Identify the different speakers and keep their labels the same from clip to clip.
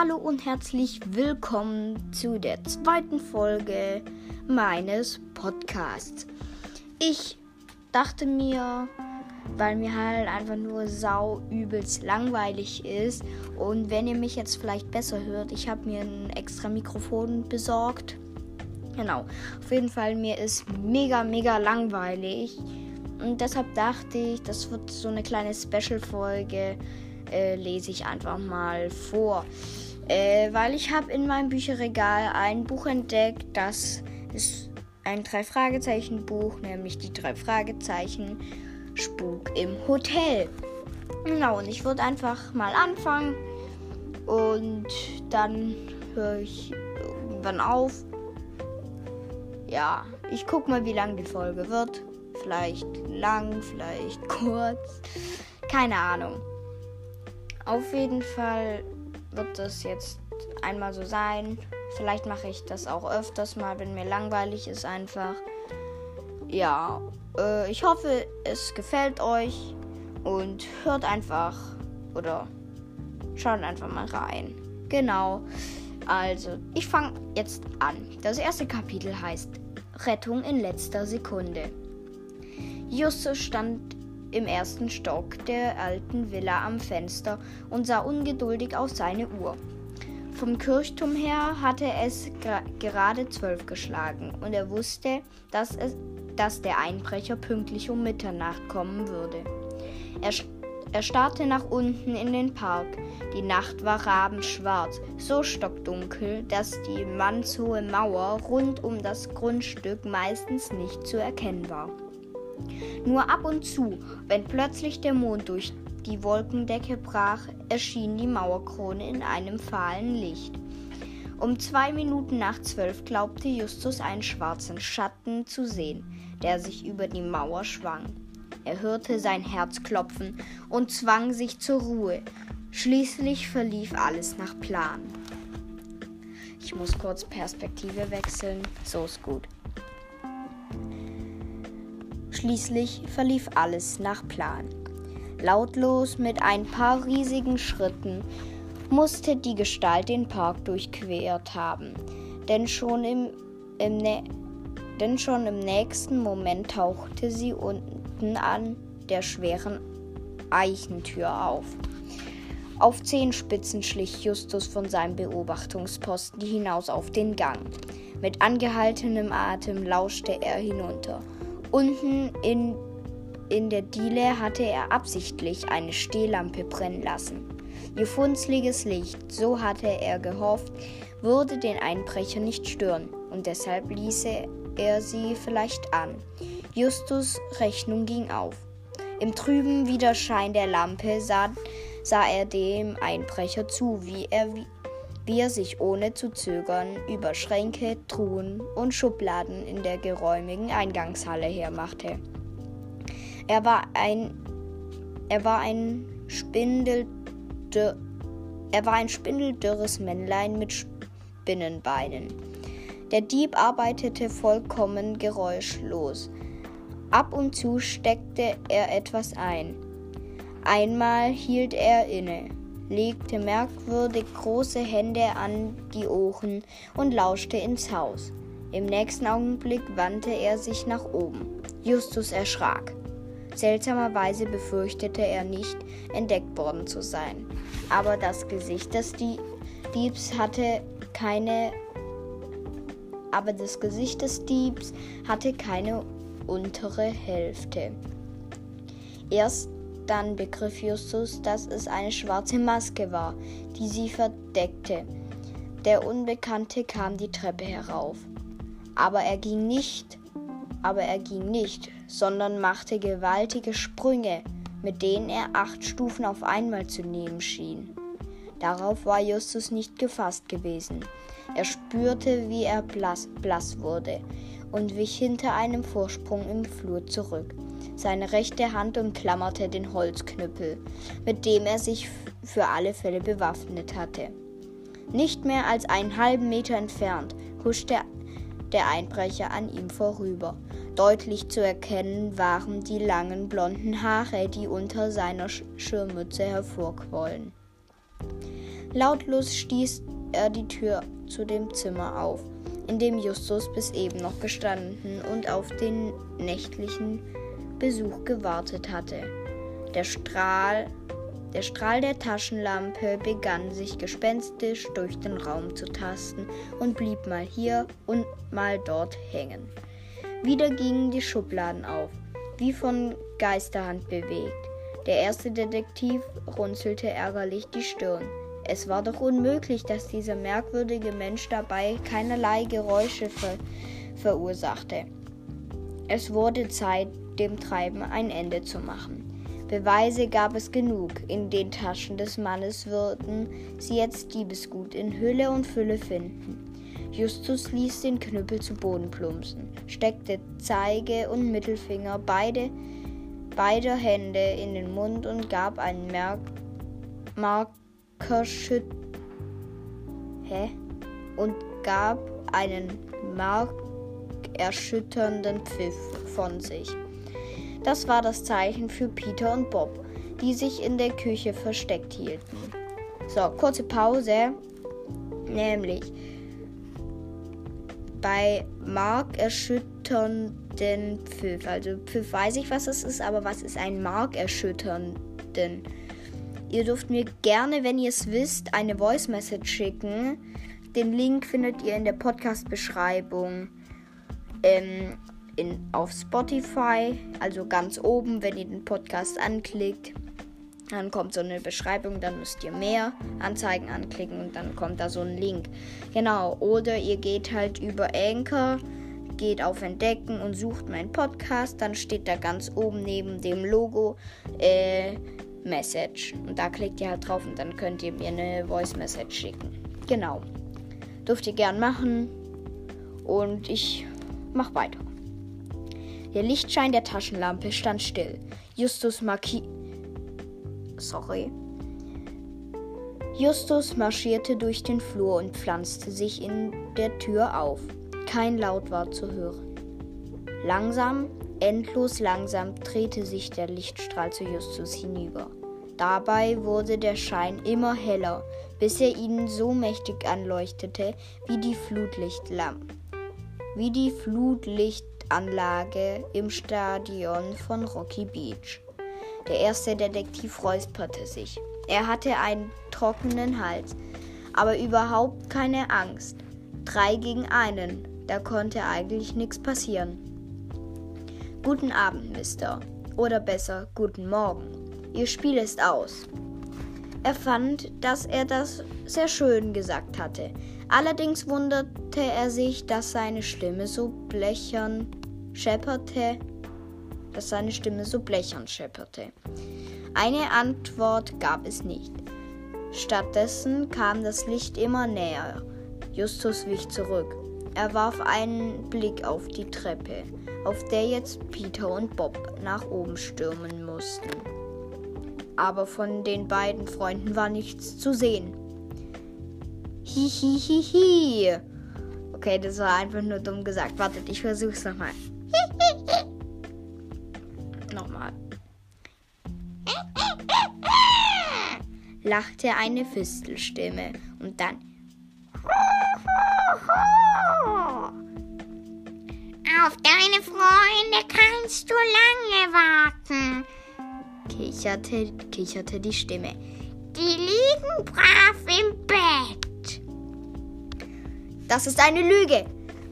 Speaker 1: Hallo und herzlich willkommen zu der zweiten Folge meines Podcasts. Ich dachte mir, weil mir halt einfach nur sau übelst langweilig ist und wenn ihr mich jetzt vielleicht besser hört, ich habe mir ein extra Mikrofon besorgt. Genau, auf jeden Fall mir ist mega mega langweilig und deshalb dachte ich, das wird so eine kleine Special-Folge äh, lese ich einfach mal vor. Äh, weil ich habe in meinem Bücherregal ein Buch entdeckt, das ist ein Drei-Fragezeichen-Buch, nämlich die drei Fragezeichen Spuk im Hotel. Genau, und ich würde einfach mal anfangen und dann höre ich irgendwann auf. Ja, ich guck mal, wie lang die Folge wird. Vielleicht lang, vielleicht kurz. Keine Ahnung. Auf jeden Fall wird das jetzt einmal so sein. Vielleicht mache ich das auch öfters mal, wenn mir langweilig ist einfach. Ja, äh, ich hoffe, es gefällt euch und hört einfach oder schaut einfach mal rein. Genau. Also, ich fange jetzt an. Das erste Kapitel heißt Rettung in letzter Sekunde. Justus stand im ersten Stock der alten Villa am Fenster und sah ungeduldig auf seine Uhr. Vom Kirchturm her hatte es gerade zwölf geschlagen und er wusste, dass, es, dass der Einbrecher pünktlich um Mitternacht kommen würde. Er, er starrte nach unten in den Park. Die Nacht war rabenschwarz, so stockdunkel, dass die mannshohe Mauer rund um das Grundstück meistens nicht zu erkennen war. Nur ab und zu, wenn plötzlich der Mond durch die Wolkendecke brach, erschien die Mauerkrone in einem fahlen Licht. Um zwei Minuten nach zwölf glaubte Justus einen schwarzen Schatten zu sehen, der sich über die Mauer schwang. Er hörte sein Herz klopfen und zwang sich zur Ruhe. Schließlich verlief alles nach Plan. Ich muss kurz Perspektive wechseln. So ist gut. Schließlich verlief alles nach Plan. Lautlos mit ein paar riesigen Schritten musste die Gestalt den Park durchquert haben, denn schon im, im, denn schon im nächsten Moment tauchte sie unten an der schweren Eichentür auf. Auf Zehenspitzen schlich Justus von seinem Beobachtungsposten hinaus auf den Gang. Mit angehaltenem Atem lauschte er hinunter. Unten in, in der Diele hatte er absichtlich eine Stehlampe brennen lassen. Ihr funzliges Licht, so hatte er gehofft, würde den Einbrecher nicht stören, und deshalb ließ er sie vielleicht an. Justus Rechnung ging auf. Im trüben Widerschein der Lampe sah, sah er dem Einbrecher zu, wie er wie er sich ohne zu zögern über Schränke, Truhen und Schubladen in der geräumigen Eingangshalle hermachte. Er war ein er war ein Spindel er war ein spindeldürres Männlein mit Spinnenbeinen. Der Dieb arbeitete vollkommen geräuschlos. Ab und zu steckte er etwas ein. Einmal hielt er inne legte merkwürdig große Hände an die Ohren und lauschte ins Haus. Im nächsten Augenblick wandte er sich nach oben. Justus erschrak. Seltsamerweise befürchtete er nicht, entdeckt worden zu sein. Aber das Gesicht des Diebs hatte keine aber das Gesicht des Diebs hatte keine untere Hälfte. Erst dann begriff Justus, dass es eine schwarze Maske war, die sie verdeckte. Der Unbekannte kam die Treppe herauf. Aber er ging nicht, aber er ging nicht, sondern machte gewaltige Sprünge, mit denen er acht Stufen auf einmal zu nehmen schien. Darauf war Justus nicht gefasst gewesen. Er spürte, wie er blass, blass wurde und wich hinter einem Vorsprung im Flur zurück. Seine rechte Hand umklammerte den Holzknüppel, mit dem er sich für alle Fälle bewaffnet hatte. Nicht mehr als einen halben Meter entfernt huschte der Einbrecher an ihm vorüber. Deutlich zu erkennen waren die langen blonden Haare, die unter seiner Schirmmütze hervorquollen. Lautlos stieß er die Tür zu dem Zimmer auf, in dem Justus bis eben noch gestanden und auf den nächtlichen Besuch gewartet hatte. Der Strahl, der Strahl der Taschenlampe begann sich gespenstisch durch den Raum zu tasten und blieb mal hier und mal dort hängen. Wieder gingen die Schubladen auf, wie von Geisterhand bewegt. Der erste Detektiv runzelte ärgerlich die Stirn. Es war doch unmöglich, dass dieser merkwürdige Mensch dabei keinerlei Geräusche ver verursachte. Es wurde Zeit, dem Treiben ein Ende zu machen. Beweise gab es genug. In den Taschen des Mannes würden sie jetzt Diebesgut in Hülle und Fülle finden. Justus ließ den Knüppel zu Boden plumpsen, steckte Zeige und Mittelfinger beide, beider Hände in den Mund und gab einen Merk Markerschütt Hä? und gab einen markerschütternden Pfiff von sich. Das war das Zeichen für Peter und Bob, die sich in der Küche versteckt hielten. So, kurze Pause. Nämlich bei markerschütternden Pfiff. Also Pfiff weiß ich, was es ist, aber was ist ein markerschütternden? Ihr dürft mir gerne, wenn ihr es wisst, eine Voice Message schicken. Den Link findet ihr in der Podcast-Beschreibung ähm, auf Spotify, also ganz oben, wenn ihr den Podcast anklickt. Dann kommt so eine Beschreibung, dann müsst ihr mehr Anzeigen anklicken und dann kommt da so ein Link. Genau, oder ihr geht halt über Anchor, geht auf Entdecken und sucht meinen Podcast. Dann steht da ganz oben neben dem Logo äh, Message. Und da klickt ihr halt drauf und dann könnt ihr mir eine Voice Message schicken. Genau. Dürft ihr gern machen. Und ich mach weiter. Der Lichtschein der Taschenlampe stand still. Justus markiert sorry. Justus marschierte durch den Flur und pflanzte sich in der Tür auf. Kein Laut war zu hören. Langsam, endlos langsam drehte sich der Lichtstrahl zu Justus hinüber. Dabei wurde der Schein immer heller, bis er ihn so mächtig anleuchtete wie die Flutlichtlampe, wie die Flutlichtanlage im Stadion von Rocky Beach. Der erste Detektiv räusperte sich. Er hatte einen trockenen Hals, aber überhaupt keine Angst. Drei gegen einen, da konnte eigentlich nichts passieren. Guten Abend, Mister. Oder besser, guten Morgen. Ihr Spiel ist aus. Er fand, dass er das sehr schön gesagt hatte. Allerdings wunderte er sich, dass seine Stimme so blechern schepperte dass seine Stimme so blechern schepperte. Eine Antwort gab es nicht. Stattdessen kam das Licht immer näher. Justus wich zurück. Er warf einen Blick auf die Treppe, auf der jetzt Peter und Bob nach oben stürmen mussten. Aber von den beiden Freunden war nichts zu sehen. Hihihihi. Okay, das war einfach nur dumm gesagt. Wartet, ich versuch's nochmal. Lachte eine Fistelstimme und dann
Speaker 2: Auf deine Freunde kannst du lange warten,
Speaker 1: kicherte, kicherte die Stimme.
Speaker 2: Die liegen brav im Bett.
Speaker 1: Das ist eine Lüge,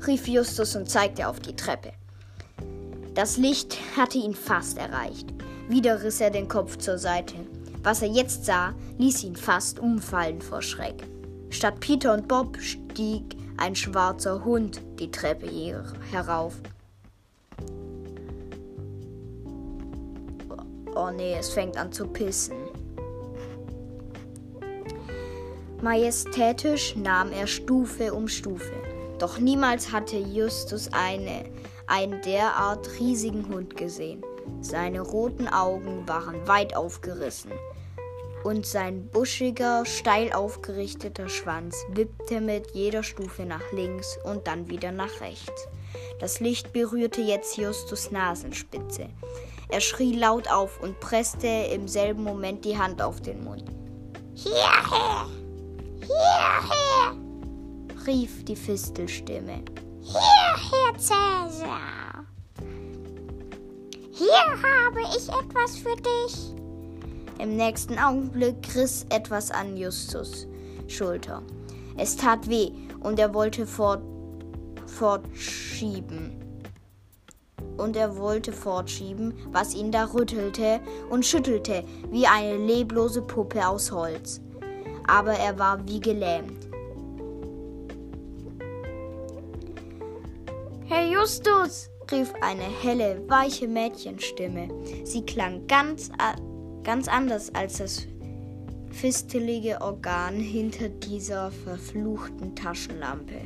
Speaker 1: rief Justus und zeigte auf die Treppe. Das Licht hatte ihn fast erreicht. Wieder riss er den Kopf zur Seite. Was er jetzt sah, ließ ihn fast umfallen vor Schreck. Statt Peter und Bob stieg ein schwarzer Hund die Treppe herauf. Oh nee, es fängt an zu pissen. Majestätisch nahm er Stufe um Stufe. Doch niemals hatte Justus eine, einen derart riesigen Hund gesehen. Seine roten Augen waren weit aufgerissen und sein buschiger, steil aufgerichteter Schwanz wippte mit jeder Stufe nach links und dann wieder nach rechts. Das Licht berührte jetzt Justus Nasenspitze. Er schrie laut auf und presste im selben Moment die Hand auf den Mund.
Speaker 2: Hierher! Hierher,
Speaker 1: rief die Fistelstimme.
Speaker 2: hierher, Cäsar. Hier habe ich etwas für dich.
Speaker 1: Im nächsten Augenblick riss etwas an Justus Schulter. Es tat weh und er wollte fort, fortschieben. Und er wollte fortschieben, was ihn da rüttelte und schüttelte wie eine leblose Puppe aus Holz. Aber er war wie gelähmt. Justus, rief eine helle, weiche Mädchenstimme. Sie klang ganz, ganz anders als das fistelige Organ hinter dieser verfluchten Taschenlampe.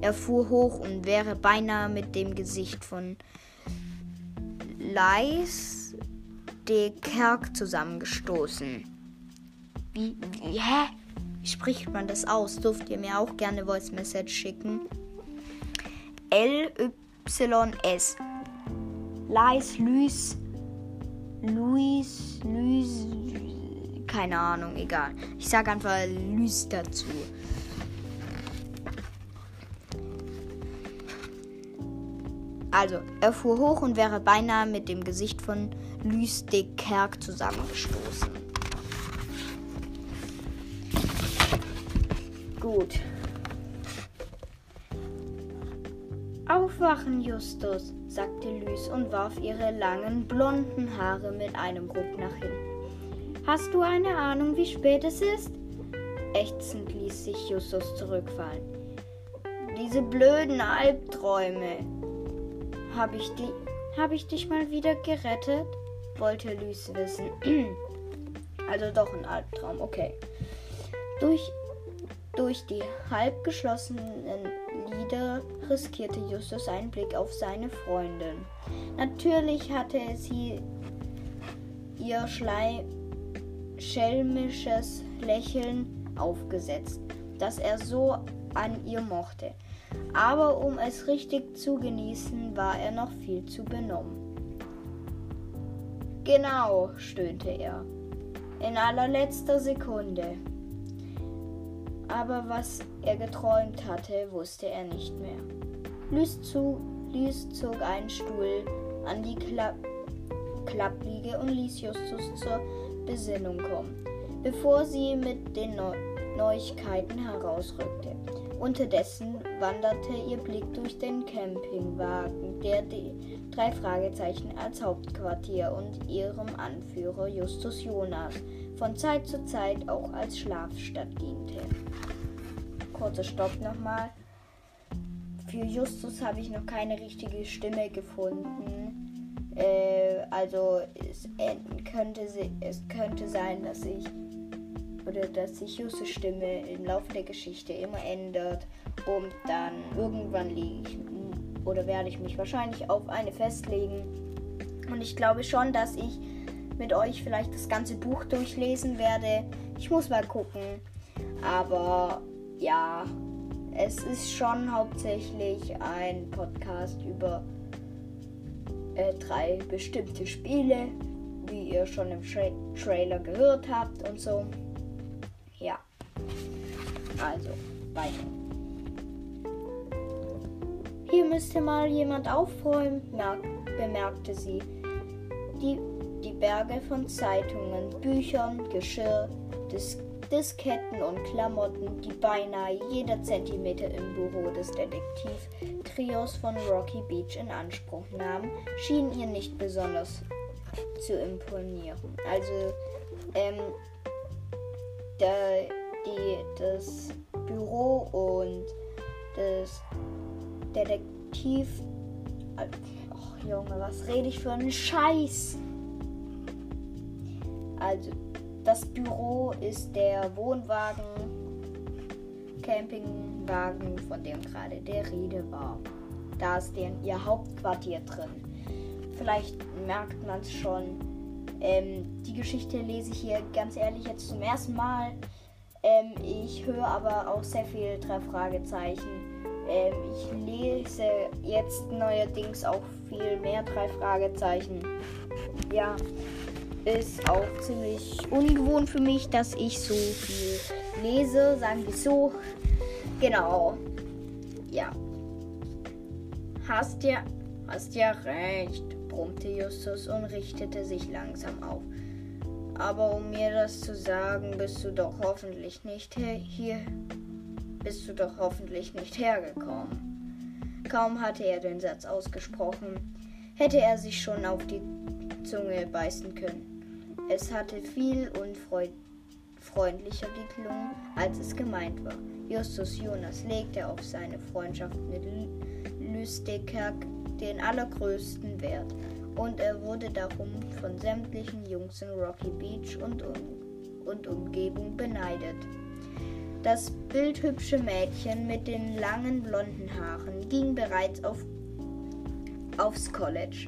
Speaker 1: Er fuhr hoch und wäre beinahe mit dem Gesicht von Leis de Kerk zusammengestoßen. Wie, wie, hä? Wie spricht man das aus? Dürft ihr mir auch gerne Voice Message schicken? L-Y-S. Leis, Luis, Luis, Luis, keine Ahnung, egal. Ich sage einfach Luis dazu. Also, er fuhr hoch und wäre beinahe mit dem Gesicht von Luis de Kerk zusammengestoßen. Gut. Aufwachen, Justus, sagte Luis und warf ihre langen, blonden Haare mit einem Ruck nach hinten. Hast du eine Ahnung, wie spät es ist? Ächzend ließ sich Justus zurückfallen. Diese blöden Albträume. Hab ich, die, hab ich dich mal wieder gerettet? wollte Luis wissen. also doch ein Albtraum, okay. Durch, durch die halb geschlossenen Lider riskierte Justus einen Blick auf seine Freundin. Natürlich hatte sie ihr Schlei schelmisches Lächeln aufgesetzt, das er so an ihr mochte. Aber um es richtig zu genießen, war er noch viel zu benommen. Genau, stöhnte er. In allerletzter Sekunde. Aber was er geträumt hatte, wusste er nicht mehr. Lys, zu, Lys zog einen Stuhl an die Klapp Klappliege und ließ Justus zur Besinnung kommen, bevor sie mit den Neu Neuigkeiten herausrückte. Unterdessen wanderte ihr Blick durch den Campingwagen, der die drei Fragezeichen als Hauptquartier und ihrem Anführer Justus Jonas von Zeit zu Zeit auch als Schlafstadt diente. Kurzer Stopp nochmal. Für Justus habe ich noch keine richtige Stimme gefunden. Äh, also es könnte, es könnte sein, dass ich oder dass sich Justus Stimme im Laufe der Geschichte immer ändert und dann irgendwann liege ich oder werde ich mich wahrscheinlich auf eine festlegen. Und ich glaube schon, dass ich mit euch vielleicht das ganze Buch durchlesen werde. Ich muss mal gucken. Aber ja, es ist schon hauptsächlich ein Podcast über äh, drei bestimmte Spiele, wie ihr schon im Tra Trailer gehört habt und so. Ja. Also, weiter. Hier müsste mal jemand aufräumen, bemerkte sie. Die, Berge von Zeitungen, Büchern, Geschirr, Dis Disketten und Klamotten, die beinahe jeder Zentimeter im Büro des Detektiv-Trios von Rocky Beach in Anspruch nahmen, schienen ihr nicht besonders zu imponieren. Also, ähm, der, die, das Büro und das Detektiv. Ach Junge, was rede ich für einen Scheiß? Also, das Büro ist der Wohnwagen, Campingwagen, von dem gerade der Rede war. Da ist deren, ihr Hauptquartier drin. Vielleicht merkt man es schon. Ähm, die Geschichte lese ich hier ganz ehrlich jetzt zum ersten Mal. Ähm, ich höre aber auch sehr viel drei Fragezeichen. Ähm, ich lese jetzt neuerdings auch viel mehr drei Fragezeichen. Ja, ist auch ziemlich ungewohnt für mich, dass ich so viel lese, sagen wir so. Genau. Ja. Hast ja, hast ja recht, brummte Justus und richtete sich langsam auf. Aber um mir das zu sagen, bist du doch hoffentlich nicht hier, bist du doch hoffentlich nicht hergekommen. Kaum hatte er den Satz ausgesprochen, hätte er sich schon auf die Zunge beißen können. Es hatte viel unfreundlicher geklungen, als es gemeint war. Justus Jonas legte auf seine Freundschaft mit Lüstekerk den allergrößten Wert und er wurde darum von sämtlichen Jungs in Rocky Beach und, um, und Umgebung beneidet. Das bildhübsche Mädchen mit den langen blonden Haaren ging bereits auf, aufs College.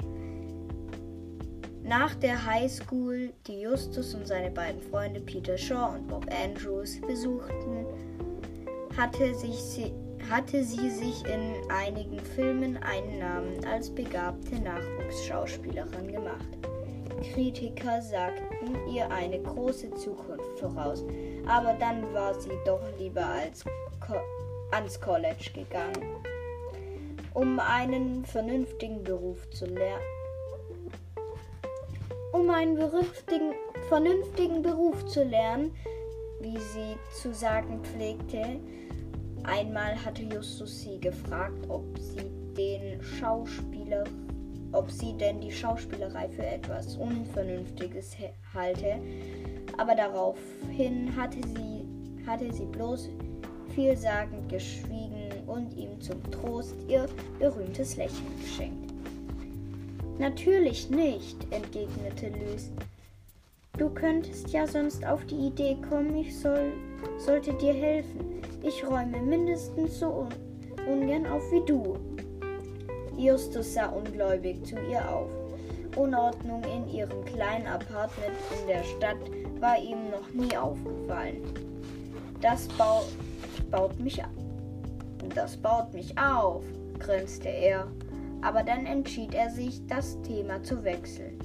Speaker 1: Nach der High School, die Justus und seine beiden Freunde Peter Shaw und Bob Andrews besuchten, hatte, sich sie, hatte sie sich in einigen Filmen einen Namen als begabte Nachwuchsschauspielerin gemacht. Kritiker sagten ihr eine große Zukunft voraus, aber dann war sie doch lieber als Co ans College gegangen, um einen vernünftigen Beruf zu lernen. Um einen vernünftigen, Beruf zu lernen, wie sie zu sagen pflegte, Einmal hatte Justus sie gefragt, ob sie den Schauspieler, ob sie denn die Schauspielerei für etwas Unvernünftiges halte, aber daraufhin hatte sie, hatte sie bloß vielsagend geschwiegen und ihm zum Trost ihr berühmtes Lächeln geschenkt. Natürlich nicht, entgegnete Lys. Du könntest ja sonst auf die Idee kommen, ich soll, sollte dir helfen. Ich räume mindestens so un ungern auf wie du. Justus sah ungläubig zu ihr auf. Unordnung in ihrem kleinen Apartment in der Stadt war ihm noch nie aufgefallen. Das baut, baut mich Das baut mich auf, grinste er. Aber dann entschied er sich, das Thema zu wechseln.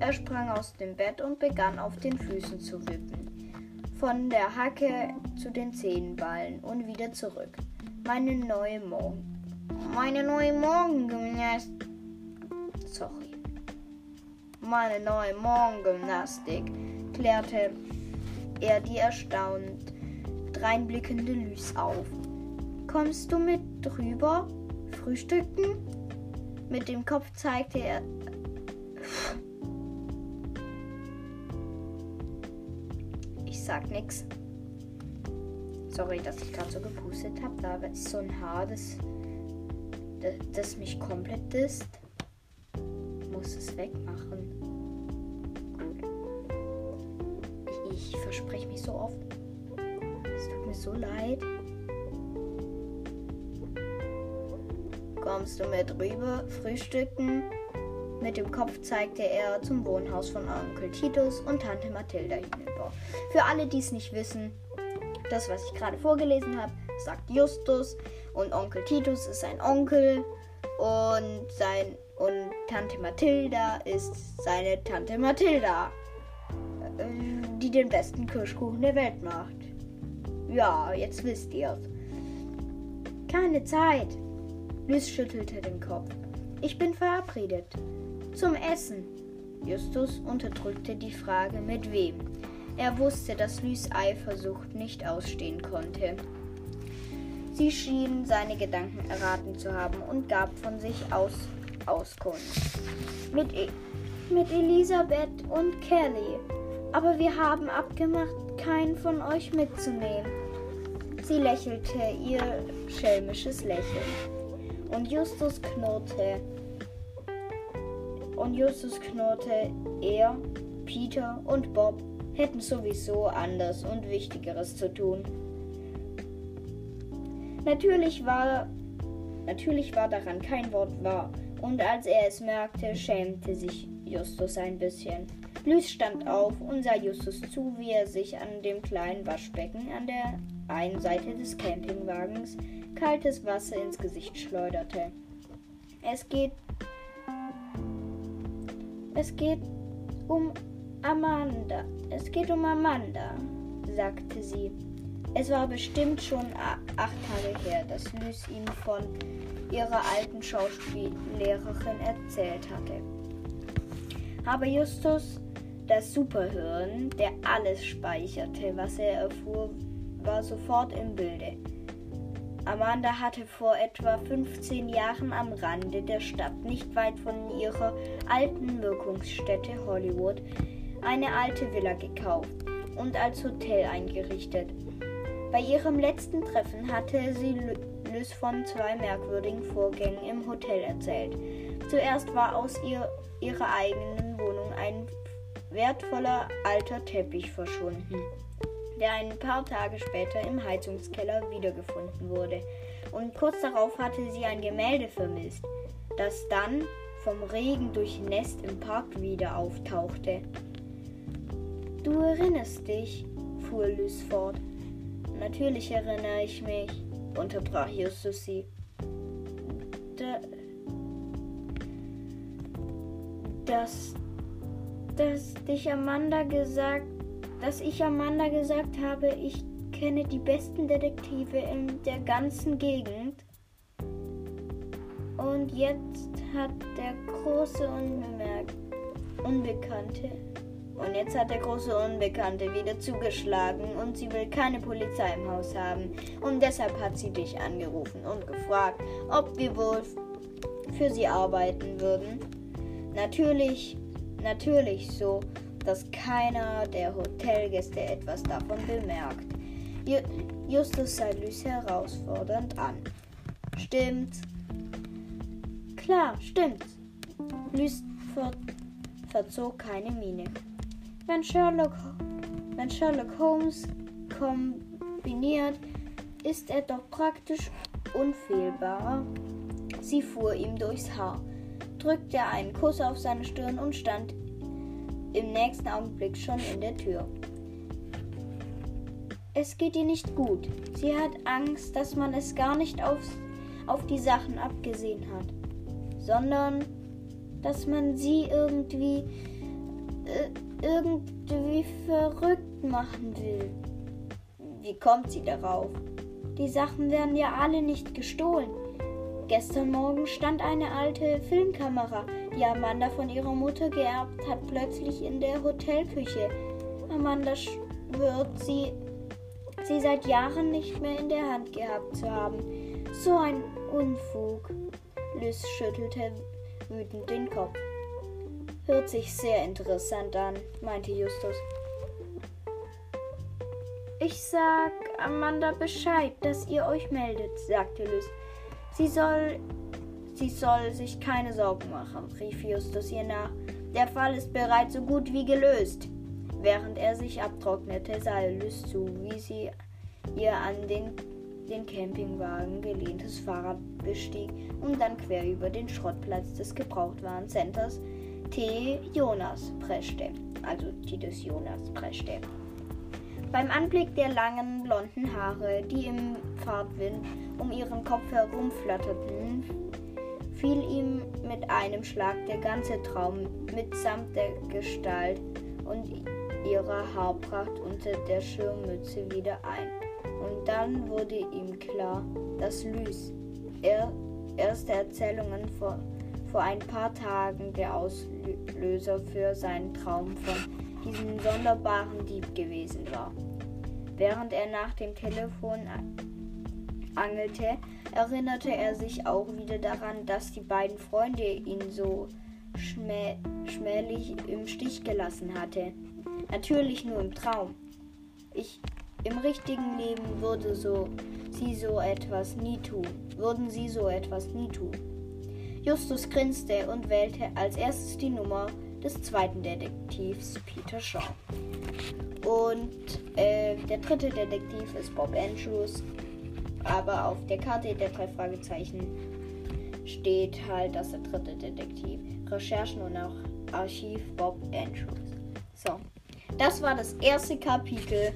Speaker 1: Er sprang aus dem Bett und begann auf den Füßen zu wippen von der Hacke zu den Zehenballen und wieder zurück. Meine neue Morgen. Meine neue Morgengymnastik. Sorry. Meine neue Morgengymnastik, klärte er die erstaunt dreinblickende Lys auf. Kommst du mit drüber? Frühstücken? Mit dem Kopf zeigte er sag nix. Sorry, dass ich gerade so gepustet habe. Da ist so ein Haar, das, das, das mich komplett disst. Muss es wegmachen. Gut. Ich, ich verspreche mich so oft. Es tut mir so leid. Kommst du mit rüber frühstücken? Mit dem Kopf zeigte er zum Wohnhaus von Onkel Titus und Tante Mathilda hinüber. Für alle, die es nicht wissen, das, was ich gerade vorgelesen habe, sagt Justus und Onkel Titus ist sein Onkel und sein und Tante Mathilda ist seine Tante Mathilda, äh, die den besten Kirschkuchen der Welt macht. Ja, jetzt wisst ihr's. Keine Zeit. Liz schüttelte den Kopf. Ich bin verabredet. Zum Essen. Justus unterdrückte die Frage mit wem. Er wusste, dass Lys Eifersucht nicht ausstehen konnte. Sie schien seine Gedanken erraten zu haben und gab von sich aus Auskunft. Mit, e mit Elisabeth und Kelly. Aber wir haben abgemacht, keinen von euch mitzunehmen. Sie lächelte ihr schelmisches Lächeln. Und Justus knurrte, und Justus knurrte, er, Peter und Bob hätten sowieso anders und Wichtigeres zu tun. Natürlich war, natürlich war daran kein Wort wahr, und als er es merkte, schämte sich Justus ein bisschen. Lys stand auf und sah Justus zu, wie er sich an dem kleinen Waschbecken an der einen Seite des Campingwagens kaltes Wasser ins Gesicht schleuderte. Es geht es geht um Amanda. Es geht um Amanda, sagte sie. Es war bestimmt schon acht Tage her, dass Lys ihm von ihrer alten Schauspiellehrerin erzählt hatte. Aber Justus, das Superhirn, der alles speicherte, was er erfuhr, war sofort im Bilde. Amanda hatte vor etwa 15 Jahren am Rande der Stadt, nicht weit von ihrer alten Wirkungsstätte Hollywood, eine alte Villa gekauft und als Hotel eingerichtet. Bei ihrem letzten Treffen hatte sie Lys von zwei merkwürdigen Vorgängen im Hotel erzählt. Zuerst war aus ihr, ihrer eigenen Wohnung ein wertvoller alter Teppich verschwunden der ein paar Tage später im Heizungskeller wiedergefunden wurde. Und kurz darauf hatte sie ein Gemälde vermisst, das dann vom Regen durchnässt im Park wieder auftauchte. Du erinnerst dich, fuhr Lys fort. Natürlich erinnere ich mich, unterbrach Justus sie. Da, dass, dass dich Amanda gesagt dass ich Amanda gesagt habe, ich kenne die besten Detektive in der ganzen Gegend. Und jetzt hat der große Unbemerk Unbekannte. Und jetzt hat der große Unbekannte wieder zugeschlagen und sie will keine Polizei im Haus haben. Und deshalb hat sie dich angerufen und gefragt, ob wir wohl für sie arbeiten würden. Natürlich, natürlich so dass keiner der Hotelgäste etwas davon bemerkt. Justus sah Lucy herausfordernd an. Stimmt. Klar, stimmt. Lucy ver verzog keine Miene. Wenn Sherlock, wenn Sherlock Holmes kombiniert, ist er doch praktisch unfehlbar. Sie fuhr ihm durchs Haar, drückte einen Kuss auf seine Stirn und stand im nächsten Augenblick schon in der Tür. Es geht ihr nicht gut. Sie hat Angst, dass man es gar nicht auf, auf die Sachen abgesehen hat, sondern dass man sie irgendwie äh, irgendwie verrückt machen will. Wie kommt sie darauf? Die Sachen werden ja alle nicht gestohlen. Gestern Morgen stand eine alte Filmkamera, die Amanda von ihrer Mutter geerbt hat, plötzlich in der Hotelküche. Amanda schwört, sie, sie seit Jahren nicht mehr in der Hand gehabt zu haben. So ein Unfug. Lys schüttelte wütend den Kopf. Hört sich sehr interessant an, meinte Justus. Ich sag Amanda Bescheid, dass ihr euch meldet, sagte Lys. Sie soll, sie soll sich keine Sorgen machen, rief Justus ihr nach. Der Fall ist bereits so gut wie gelöst. Während er sich abtrocknete, sah Lys zu, wie sie ihr an den, den Campingwagen gelehntes Fahrrad bestieg und dann quer über den Schrottplatz des Gebrauchtwarencenters T. Jonas preschte, also Titus Jonas preschte. Beim Anblick der langen blonden Haare, die im Fahrtwind um ihren Kopf herumflatterten, fiel ihm mit einem Schlag der ganze Traum mitsamt der Gestalt und ihrer Haarpracht unter der Schirmmütze wieder ein. Und dann wurde ihm klar, dass Lys er, erste Erzählungen vor, vor ein paar Tagen der Auslöser für seinen Traum von diesem sonderbaren Dieb gewesen war. Während er nach dem Telefon angelte, erinnerte er sich auch wieder daran, dass die beiden Freunde ihn so schmä schmählich im Stich gelassen hatte. Natürlich nur im Traum. Ich im richtigen Leben würde so sie so etwas nie tun. Würden sie so etwas nie tun. Justus grinste und wählte als erstes die Nummer des zweiten Detektivs Peter Shaw. Und äh, der dritte Detektiv ist Bob Andrews. Aber auf der Karte der drei Fragezeichen steht halt, dass der dritte Detektiv Recherchen und auch Archiv Bob Andrews. So, das war das erste Kapitel.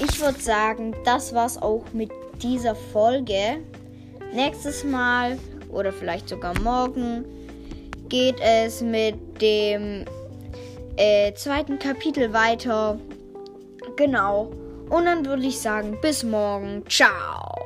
Speaker 1: Ich würde sagen, das war's auch mit dieser Folge. Nächstes Mal oder vielleicht sogar morgen geht es mit dem äh, zweiten Kapitel weiter. Genau. Und dann würde ich sagen, bis morgen. Ciao.